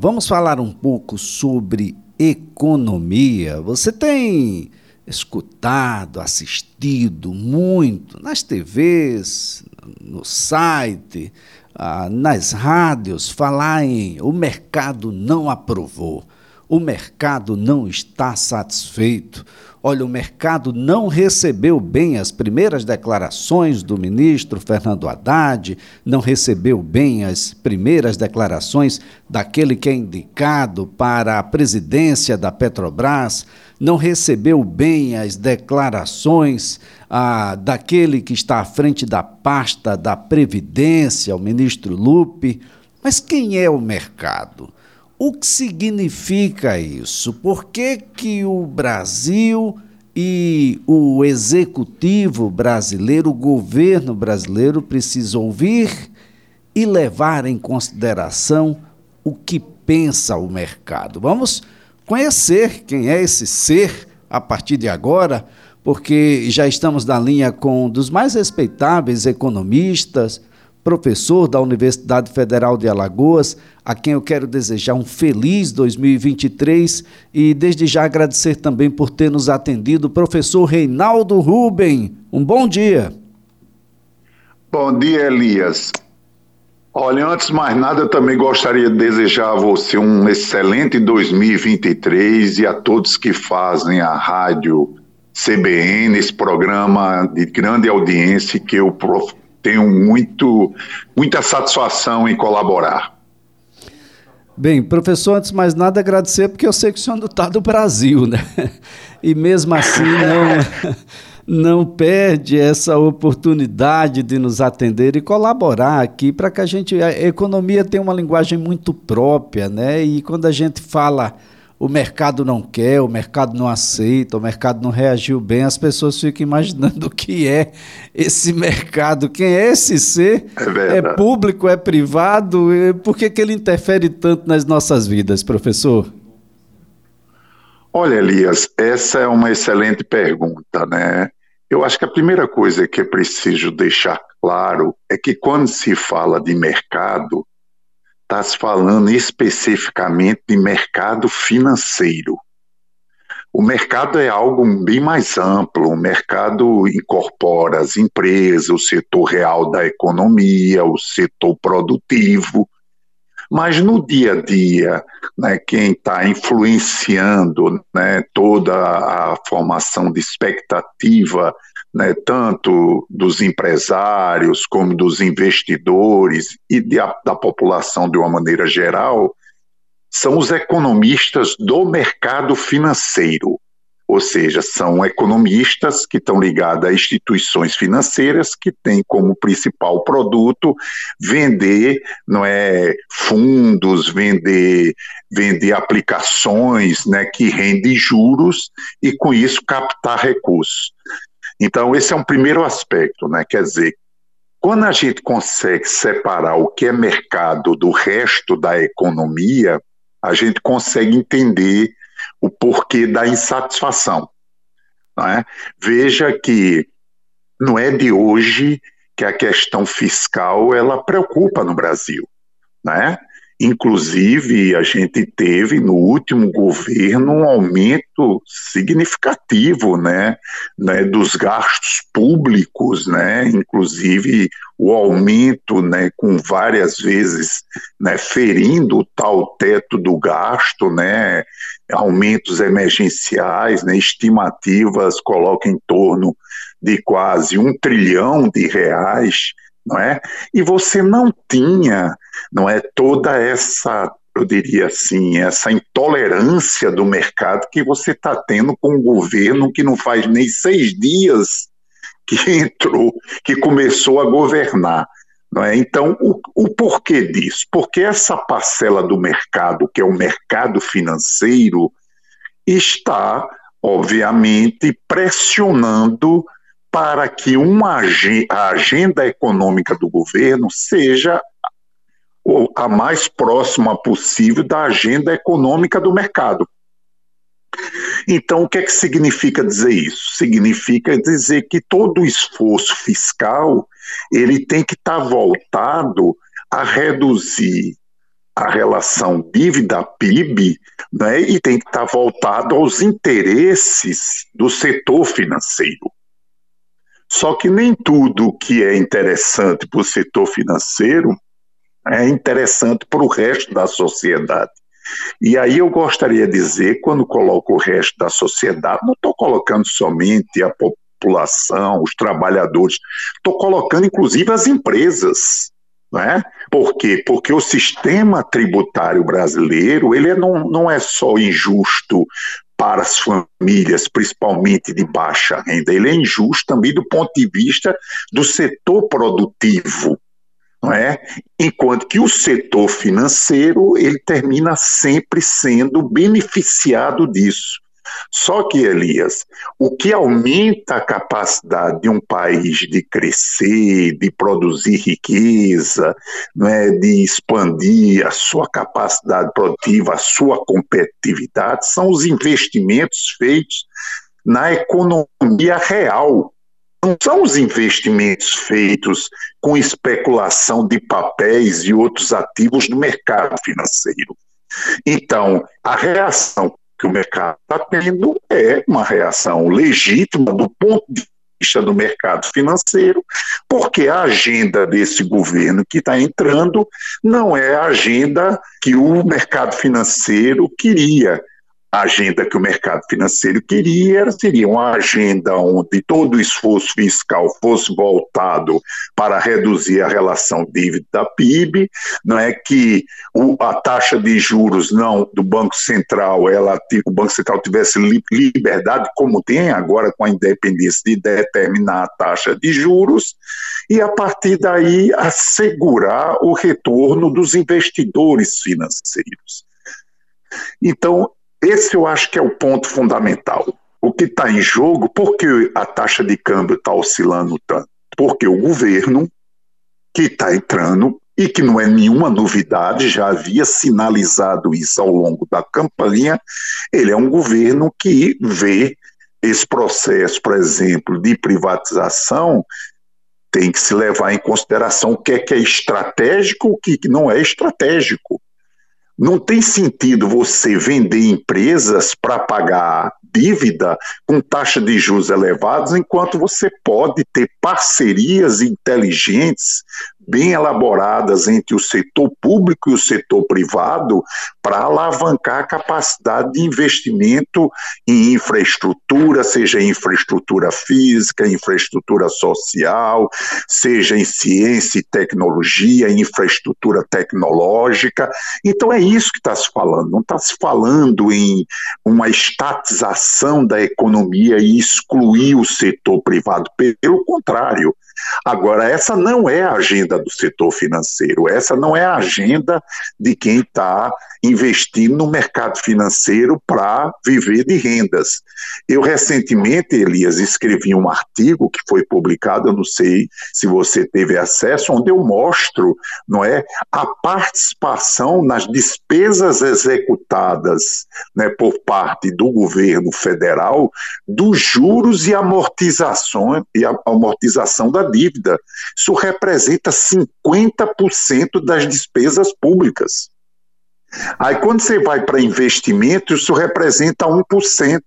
Vamos falar um pouco sobre economia. Você tem escutado, assistido muito nas TVs, no site, ah, nas rádios, falar em o mercado não aprovou, o mercado não está satisfeito. Olha, o mercado não recebeu bem as primeiras declarações do ministro Fernando Haddad, não recebeu bem as primeiras declarações daquele que é indicado para a presidência da Petrobras, não recebeu bem as declarações ah, daquele que está à frente da pasta da Previdência, o ministro Lupe. Mas quem é o mercado? O que significa isso? Por que, que o Brasil e o executivo brasileiro, o governo brasileiro, precisa ouvir e levar em consideração o que pensa o mercado? Vamos conhecer quem é esse ser a partir de agora, porque já estamos na linha com um dos mais respeitáveis economistas, professor da Universidade Federal de Alagoas, a quem eu quero desejar um feliz 2023 e desde já agradecer também por ter nos atendido, professor Reinaldo Ruben. Um bom dia. Bom dia, Elias. Olha, antes de mais nada, eu também gostaria de desejar a você um excelente 2023 e a todos que fazem a rádio CBN, esse programa de grande audiência que eu tenho muito, muita satisfação em colaborar. Bem, professor, antes de mais nada, agradecer, porque eu sei que o senhor não está do Brasil, né? E mesmo assim não, não perde essa oportunidade de nos atender e colaborar aqui para que a gente. A economia tem uma linguagem muito própria, né? E quando a gente fala o mercado não quer, o mercado não aceita, o mercado não reagiu bem, as pessoas ficam imaginando o que é esse mercado, quem é esse ser, é, é público, é privado, por que, que ele interfere tanto nas nossas vidas, professor? Olha, Elias, essa é uma excelente pergunta, né? Eu acho que a primeira coisa que é preciso deixar claro é que quando se fala de mercado, está se falando especificamente de mercado financeiro. O mercado é algo bem mais amplo, o mercado incorpora as empresas, o setor real da economia, o setor produtivo, mas no dia a dia, né, quem está influenciando né, toda a formação de expectativa né, tanto dos empresários como dos investidores e de, da população de uma maneira geral, são os economistas do mercado financeiro, ou seja, são economistas que estão ligados a instituições financeiras que têm como principal produto vender, não é, fundos, vender, vender aplicações, né, que rendem juros e com isso captar recursos. Então, esse é um primeiro aspecto, né? Quer dizer, quando a gente consegue separar o que é mercado do resto da economia, a gente consegue entender o porquê da insatisfação. É? Veja que não é de hoje que a questão fiscal ela preocupa no Brasil. Né? Inclusive, a gente teve no último governo um aumento significativo né, né, dos gastos públicos, né, inclusive o aumento né, com várias vezes né, ferindo o tal teto do gasto, né, aumentos emergenciais, né, estimativas colocam em torno de quase um trilhão de reais não é? E você não tinha, não é, toda essa, eu diria assim, essa intolerância do mercado que você está tendo com um governo que não faz nem seis dias que entrou, que começou a governar. Não é? Então, o, o porquê disso? Porque essa parcela do mercado, que é o mercado financeiro, está, obviamente, pressionando para que uma, a agenda econômica do governo seja a mais próxima possível da agenda econômica do mercado. Então, o que é que significa dizer isso? Significa dizer que todo esforço fiscal ele tem que estar voltado a reduzir a relação dívida-PIB né, e tem que estar voltado aos interesses do setor financeiro. Só que nem tudo que é interessante para o setor financeiro é interessante para o resto da sociedade. E aí eu gostaria de dizer, quando coloco o resto da sociedade, não estou colocando somente a população, os trabalhadores, estou colocando inclusive as empresas. Não é? Por quê? Porque o sistema tributário brasileiro ele não, não é só injusto para as famílias, principalmente de baixa renda, ele é injusto também do ponto de vista do setor produtivo não é? Enquanto que o setor financeiro ele termina sempre sendo beneficiado disso. Só que, Elias, o que aumenta a capacidade de um país de crescer, de produzir riqueza, é, de expandir a sua capacidade produtiva, a sua competitividade, são os investimentos feitos na economia real, não são os investimentos feitos com especulação de papéis e outros ativos do mercado financeiro. Então, a reação que o mercado está tendo é uma reação legítima do ponto de vista do mercado financeiro, porque a agenda desse governo que está entrando não é a agenda que o mercado financeiro queria a agenda que o mercado financeiro queria seria uma agenda onde todo o esforço fiscal fosse voltado para reduzir a relação dívida-PIB, não é que o, a taxa de juros não do Banco Central, ela o Banco Central tivesse liberdade como tem agora com a independência de determinar a taxa de juros e a partir daí assegurar o retorno dos investidores financeiros. Então, esse eu acho que é o ponto fundamental. O que está em jogo, por que a taxa de câmbio está oscilando tanto? Porque o governo que está entrando, e que não é nenhuma novidade, já havia sinalizado isso ao longo da campanha, ele é um governo que vê esse processo, por exemplo, de privatização, tem que se levar em consideração o que é que é estratégico, o que não é estratégico. Não tem sentido você vender empresas para pagar dívida com taxa de juros elevados, enquanto você pode ter parcerias inteligentes bem elaboradas entre o setor público e o setor privado para alavancar a capacidade de investimento em infraestrutura, seja infraestrutura física, infraestrutura social, seja em ciência e tecnologia, infraestrutura tecnológica. Então é isso que está se falando, não está se falando em uma estatização da economia e excluir o setor privado, pelo contrário. Agora, essa não é a agenda do setor financeiro, essa não é a agenda de quem está investindo no mercado financeiro para viver de rendas. Eu recentemente, Elias, escrevi um artigo que foi publicado, eu não sei se você teve acesso, onde eu mostro, não é, a participação nas despesas executadas, né, por parte do governo federal dos juros e amortização e amortização da dívida. Isso representa 50% das despesas públicas. Aí, quando você vai para investimento, isso representa 1%.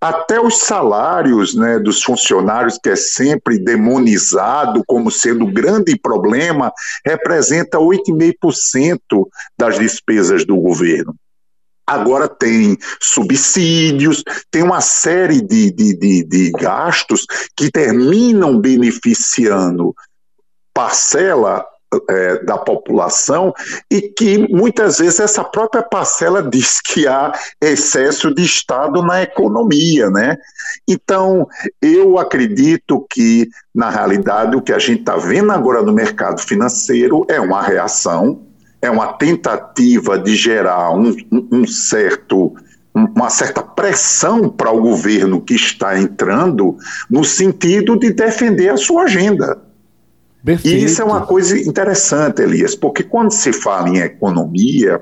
Até os salários né, dos funcionários, que é sempre demonizado como sendo o grande problema, representa 8,5% das despesas do governo. Agora tem subsídios, tem uma série de, de, de, de gastos que terminam beneficiando parcela é, da população e que muitas vezes essa própria parcela diz que há excesso de Estado na economia, né? Então, eu acredito que, na realidade, o que a gente está vendo agora no mercado financeiro é uma reação, é uma tentativa de gerar um, um certo uma certa pressão para o governo que está entrando no sentido de defender a sua agenda. Perfeito. E isso é uma coisa interessante, Elias, porque quando se fala em economia,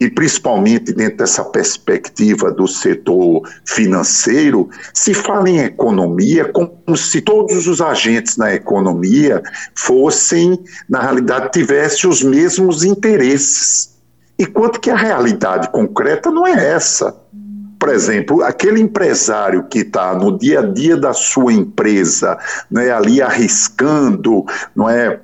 e principalmente dentro dessa perspectiva do setor financeiro, se fala em economia como se todos os agentes na economia fossem, na realidade, tivessem os mesmos interesses. enquanto que a realidade concreta não é essa. Por exemplo, aquele empresário que está no dia a dia da sua empresa, né, ali arriscando, não é,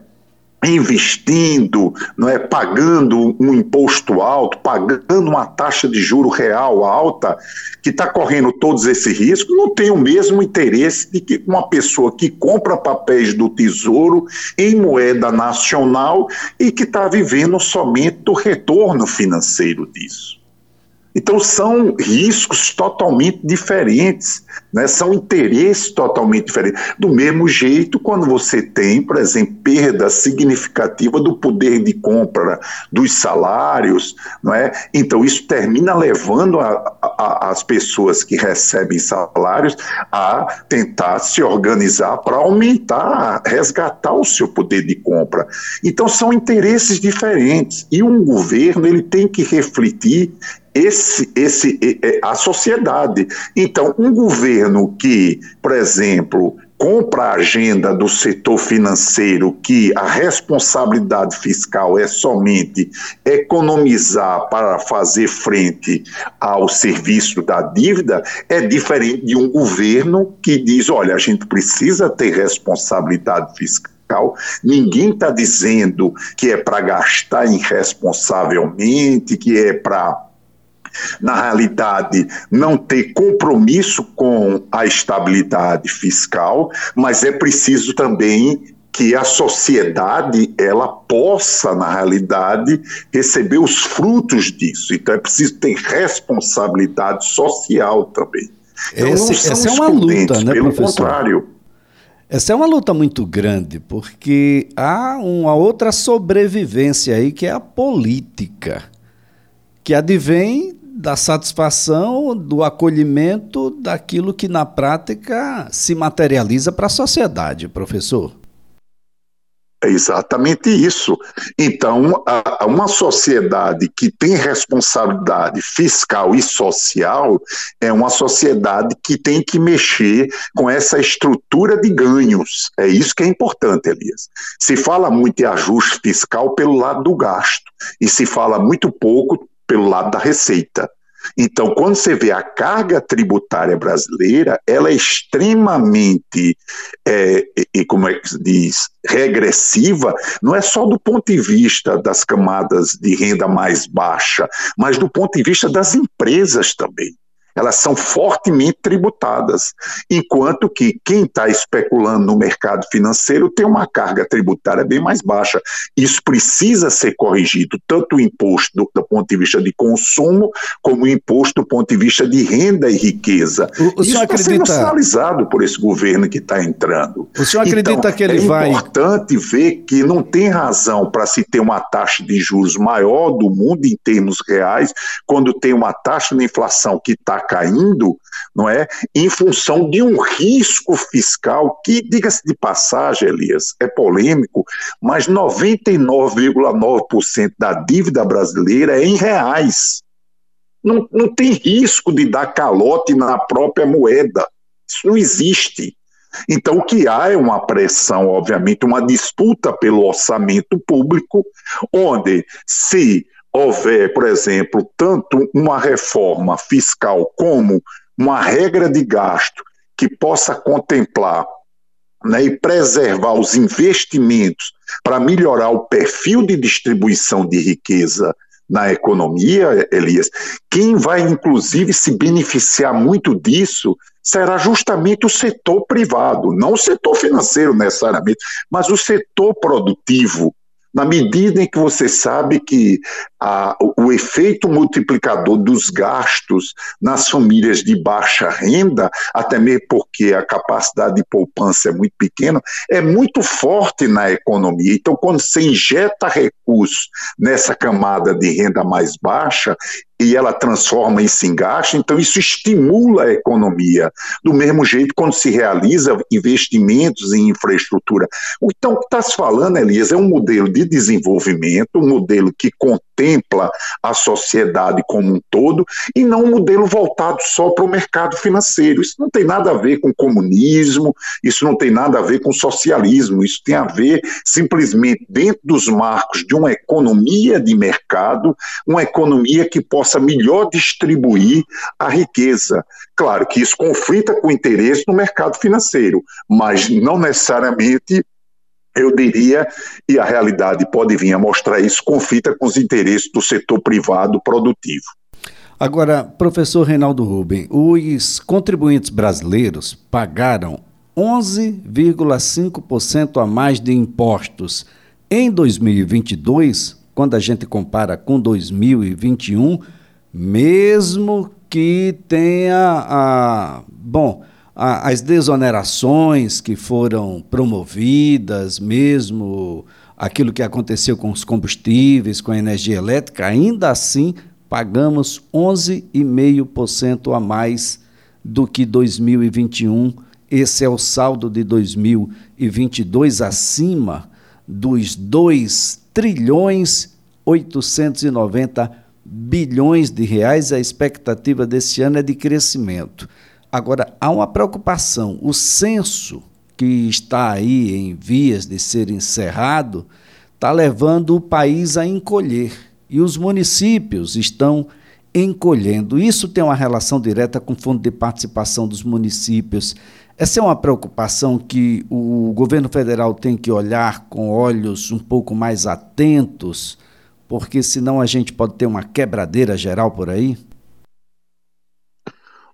investindo, não é pagando um imposto alto, pagando uma taxa de juro real alta, que está correndo todos esses riscos, não tem o mesmo interesse de que uma pessoa que compra papéis do Tesouro em moeda nacional e que está vivendo somente do retorno financeiro disso. Então, são riscos totalmente diferentes, né? são interesses totalmente diferentes. Do mesmo jeito, quando você tem, por exemplo, perda significativa do poder de compra dos salários, não é? então isso termina levando a, a, as pessoas que recebem salários a tentar se organizar para aumentar, resgatar o seu poder de compra. Então, são interesses diferentes. E um governo ele tem que refletir esse, esse, a sociedade. Então, um governo que, por exemplo, compra a agenda do setor financeiro que a responsabilidade fiscal é somente economizar para fazer frente ao serviço da dívida, é diferente de um governo que diz: olha, a gente precisa ter responsabilidade fiscal. Ninguém está dizendo que é para gastar irresponsavelmente, que é para na realidade, não ter compromisso com a estabilidade fiscal, mas é preciso também que a sociedade ela possa na realidade receber os frutos disso. Então é preciso ter responsabilidade social também. Então, Esse, essa é uma luta, né, pelo professor? contrário. Essa é uma luta muito grande, porque há uma outra sobrevivência aí que é a política, que advém da satisfação, do acolhimento daquilo que na prática se materializa para a sociedade, professor. É exatamente isso. Então, a, uma sociedade que tem responsabilidade fiscal e social é uma sociedade que tem que mexer com essa estrutura de ganhos. É isso que é importante, Elias. Se fala muito em ajuste fiscal pelo lado do gasto e se fala muito pouco pelo lado da receita. Então, quando você vê a carga tributária brasileira, ela é extremamente, é, e como é que se diz, regressiva, não é só do ponto de vista das camadas de renda mais baixa, mas do ponto de vista das empresas também elas são fortemente tributadas, enquanto que quem está especulando no mercado financeiro tem uma carga tributária bem mais baixa. Isso precisa ser corrigido, tanto o imposto do, do ponto de vista de consumo, como o imposto do ponto de vista de renda e riqueza. O, o Isso está sendo sinalizado por esse governo que está entrando. O senhor acredita então, que ele é vai. É importante ver que não tem razão para se ter uma taxa de juros maior do mundo em termos reais, quando tem uma taxa de inflação que está caindo, não é, em função de um risco fiscal que, diga-se de passagem, Elias, é polêmico, mas 99,9% da dívida brasileira é em reais. Não, não tem risco de dar calote na própria moeda. Isso não existe. Então, o que há é uma pressão, obviamente, uma disputa pelo orçamento público, onde, se houver, por exemplo, tanto uma reforma fiscal como uma regra de gasto que possa contemplar né, e preservar os investimentos para melhorar o perfil de distribuição de riqueza na economia, Elias, quem vai inclusive se beneficiar muito disso será justamente o setor privado, não o setor financeiro necessariamente, mas o setor produtivo, na medida em que você sabe que a, o efeito multiplicador dos gastos nas famílias de baixa renda, até mesmo porque a capacidade de poupança é muito pequena, é muito forte na economia. Então, quando você injeta recursos nessa camada de renda mais baixa, e ela transforma isso em gasto, então isso estimula a economia. Do mesmo jeito, quando se realiza investimentos em infraestrutura. Então, o que está se falando, Elias, é um modelo de desenvolvimento, um modelo que contempla a sociedade como um todo, e não um modelo voltado só para o mercado financeiro. Isso não tem nada a ver com comunismo, isso não tem nada a ver com socialismo, isso tem a ver simplesmente dentro dos marcos de uma economia de mercado, uma economia que possa possa melhor distribuir a riqueza. Claro que isso conflita com o interesse no mercado financeiro, mas não necessariamente eu diria, e a realidade pode vir a mostrar isso, conflita com os interesses do setor privado produtivo. Agora, professor Reinaldo Rubem, os contribuintes brasileiros pagaram 11,5% a mais de impostos em 2022, quando a gente compara com 2021, mesmo que tenha a, bom, a, as desonerações que foram promovidas, mesmo aquilo que aconteceu com os combustíveis, com a energia elétrica, ainda assim pagamos 11,5% a mais do que 2021. Esse é o saldo de 2022 acima dos 2 trilhões 890 bilhões de reais, a expectativa desse ano é de crescimento. Agora, há uma preocupação. O censo, que está aí em vias de ser encerrado, está levando o país a encolher. E os municípios estão encolhendo. Isso tem uma relação direta com o Fundo de Participação dos Municípios. Essa é uma preocupação que o governo federal tem que olhar com olhos um pouco mais atentos porque senão a gente pode ter uma quebradeira geral por aí?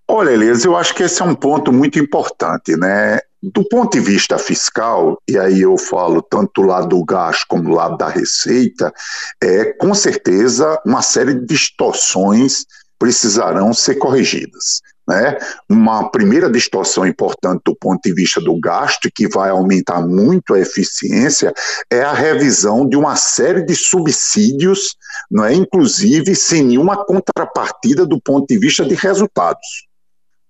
Olha, Elias, eu acho que esse é um ponto muito importante, né? Do ponto de vista fiscal, e aí eu falo tanto do lado do gasto como do lado da receita, é com certeza uma série de distorções precisarão ser corrigidas. Né? Uma primeira distorção importante do ponto de vista do gasto, que vai aumentar muito a eficiência, é a revisão de uma série de subsídios, não é? inclusive sem nenhuma contrapartida do ponto de vista de resultados.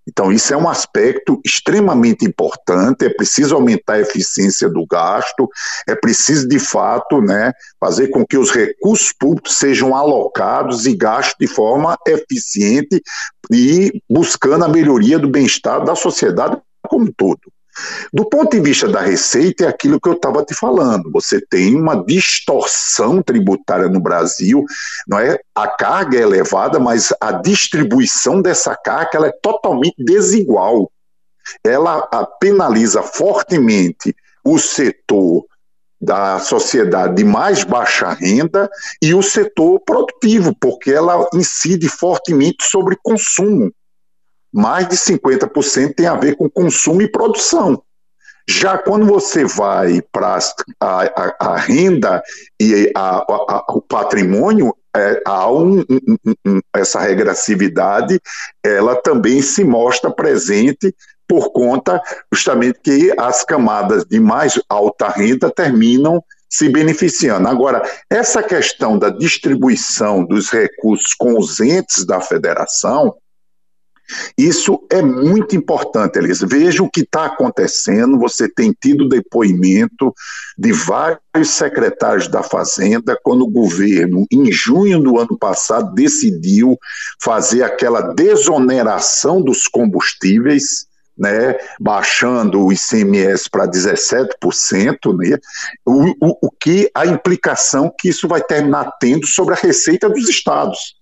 Então, isso é um aspecto extremamente importante. É preciso aumentar a eficiência do gasto, é preciso, de fato, né, fazer com que os recursos públicos sejam alocados e gastos de forma eficiente e buscando a melhoria do bem-estar da sociedade como um todo. Do ponto de vista da receita, é aquilo que eu estava te falando. Você tem uma distorção tributária no Brasil, não é? A carga é elevada, mas a distribuição dessa carga é totalmente desigual. Ela penaliza fortemente o setor da sociedade de mais baixa renda e o setor produtivo, porque ela incide fortemente sobre consumo mais de 50% tem a ver com consumo e produção. Já quando você vai para a, a, a, renda e a, o patrimônio, é, há um, um, um, essa regressividade, ela também se mostra presente por conta justamente que as camadas de mais alta renda terminam se beneficiando. Agora, essa questão da distribuição dos recursos com os entes da federação, isso é muito importante, Elisa. Veja o que está acontecendo. Você tem tido depoimento de vários secretários da Fazenda quando o governo, em junho do ano passado, decidiu fazer aquela desoneração dos combustíveis. Né, baixando o ICMS para 17%, né, o, o, o que a implicação que isso vai terminar tendo sobre a receita dos estados.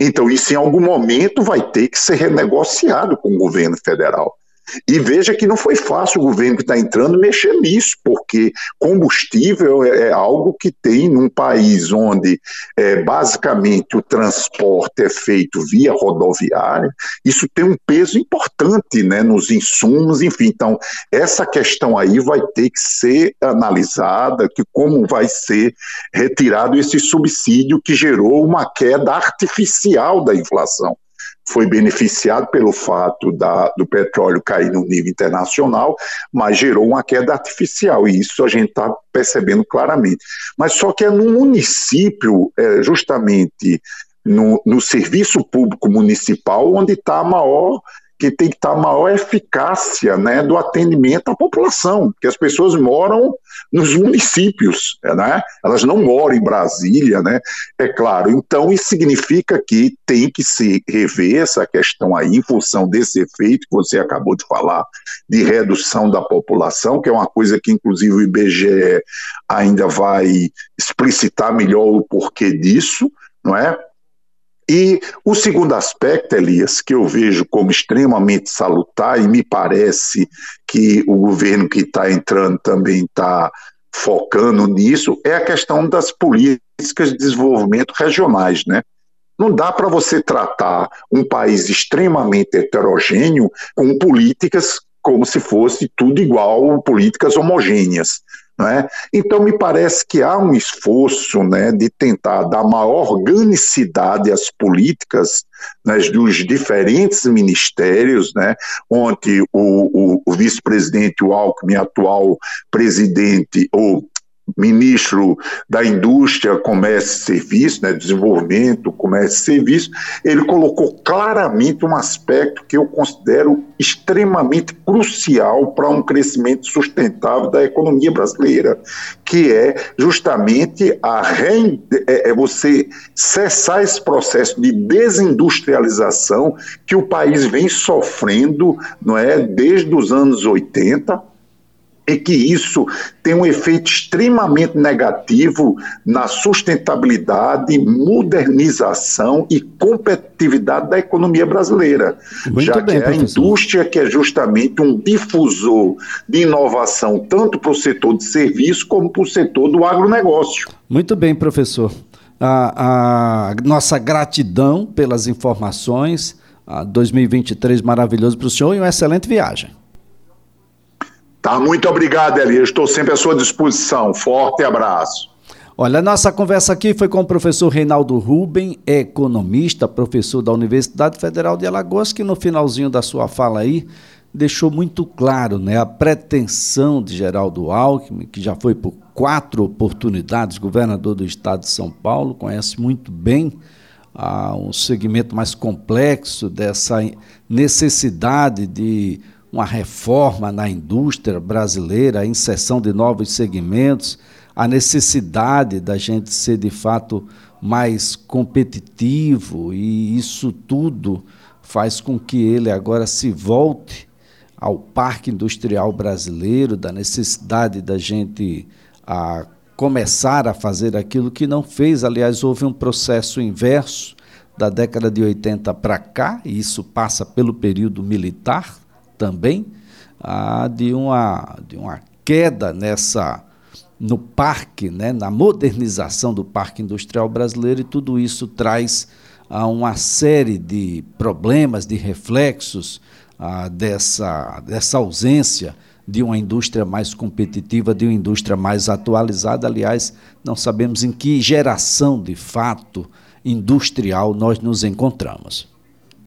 Então, isso em algum momento vai ter que ser renegociado com o governo federal. E veja que não foi fácil o governo que está entrando mexer nisso, porque combustível é, é algo que tem num país onde é, basicamente o transporte é feito via rodoviária, isso tem um peso importante né, nos insumos, enfim. Então, essa questão aí vai ter que ser analisada, que como vai ser retirado esse subsídio que gerou uma queda artificial da inflação foi beneficiado pelo fato da, do petróleo cair no nível internacional, mas gerou uma queda artificial, e isso a gente está percebendo claramente. Mas só que é no município, é, justamente no, no serviço público municipal, onde está a maior que tem que estar maior eficácia né, do atendimento à população, que as pessoas moram nos municípios, né? elas não moram em Brasília, né? é claro. Então, isso significa que tem que se rever essa questão aí, em função desse efeito que você acabou de falar, de redução da população, que é uma coisa que, inclusive, o IBGE ainda vai explicitar melhor o porquê disso, não é? E o segundo aspecto, Elias, que eu vejo como extremamente salutar, e me parece que o governo que está entrando também está focando nisso, é a questão das políticas de desenvolvimento regionais, né? Não dá para você tratar um país extremamente heterogêneo com políticas como se fosse tudo igual, políticas homogêneas. É? Então, me parece que há um esforço né, de tentar dar maior organicidade às políticas né, dos diferentes ministérios. Né? Ontem, o, o, o vice-presidente, Alckmin, atual presidente, ou ministro da Indústria, Comércio e Serviço, né, Desenvolvimento, Comércio e Serviço, ele colocou claramente um aspecto que eu considero extremamente crucial para um crescimento sustentável da economia brasileira, que é justamente a re... é, é você cessar esse processo de desindustrialização que o país vem sofrendo, não é, desde os anos 80, é que isso tem um efeito extremamente negativo na sustentabilidade, modernização e competitividade da economia brasileira, Muito já bem, que é a indústria que é justamente um difusor de inovação tanto para o setor de serviço como para o setor do agronegócio. Muito bem, professor. A, a nossa gratidão pelas informações. A 2023 maravilhoso para o senhor e uma excelente viagem. Tá, muito obrigado, Eli. Estou sempre à sua disposição. Forte abraço. Olha, nossa conversa aqui foi com o professor Reinaldo Ruben, economista, professor da Universidade Federal de Alagoas, que no finalzinho da sua fala aí deixou muito claro né, a pretensão de Geraldo Alckmin, que já foi por quatro oportunidades governador do estado de São Paulo, conhece muito bem ah, um segmento mais complexo dessa necessidade de uma reforma na indústria brasileira, a inserção de novos segmentos, a necessidade da gente ser de fato mais competitivo e isso tudo faz com que ele agora se volte ao parque industrial brasileiro, da necessidade da gente a começar a fazer aquilo que não fez. Aliás, houve um processo inverso da década de 80 para cá, e isso passa pelo período militar também de, uma, de uma queda nessa no parque, né, na modernização do parque industrial brasileiro, e tudo isso traz ah, uma série de problemas, de reflexos dessa, dessa ausência de uma indústria mais competitiva, de uma indústria mais atualizada. Aliás, não sabemos em que geração de fato industrial nós nos encontramos.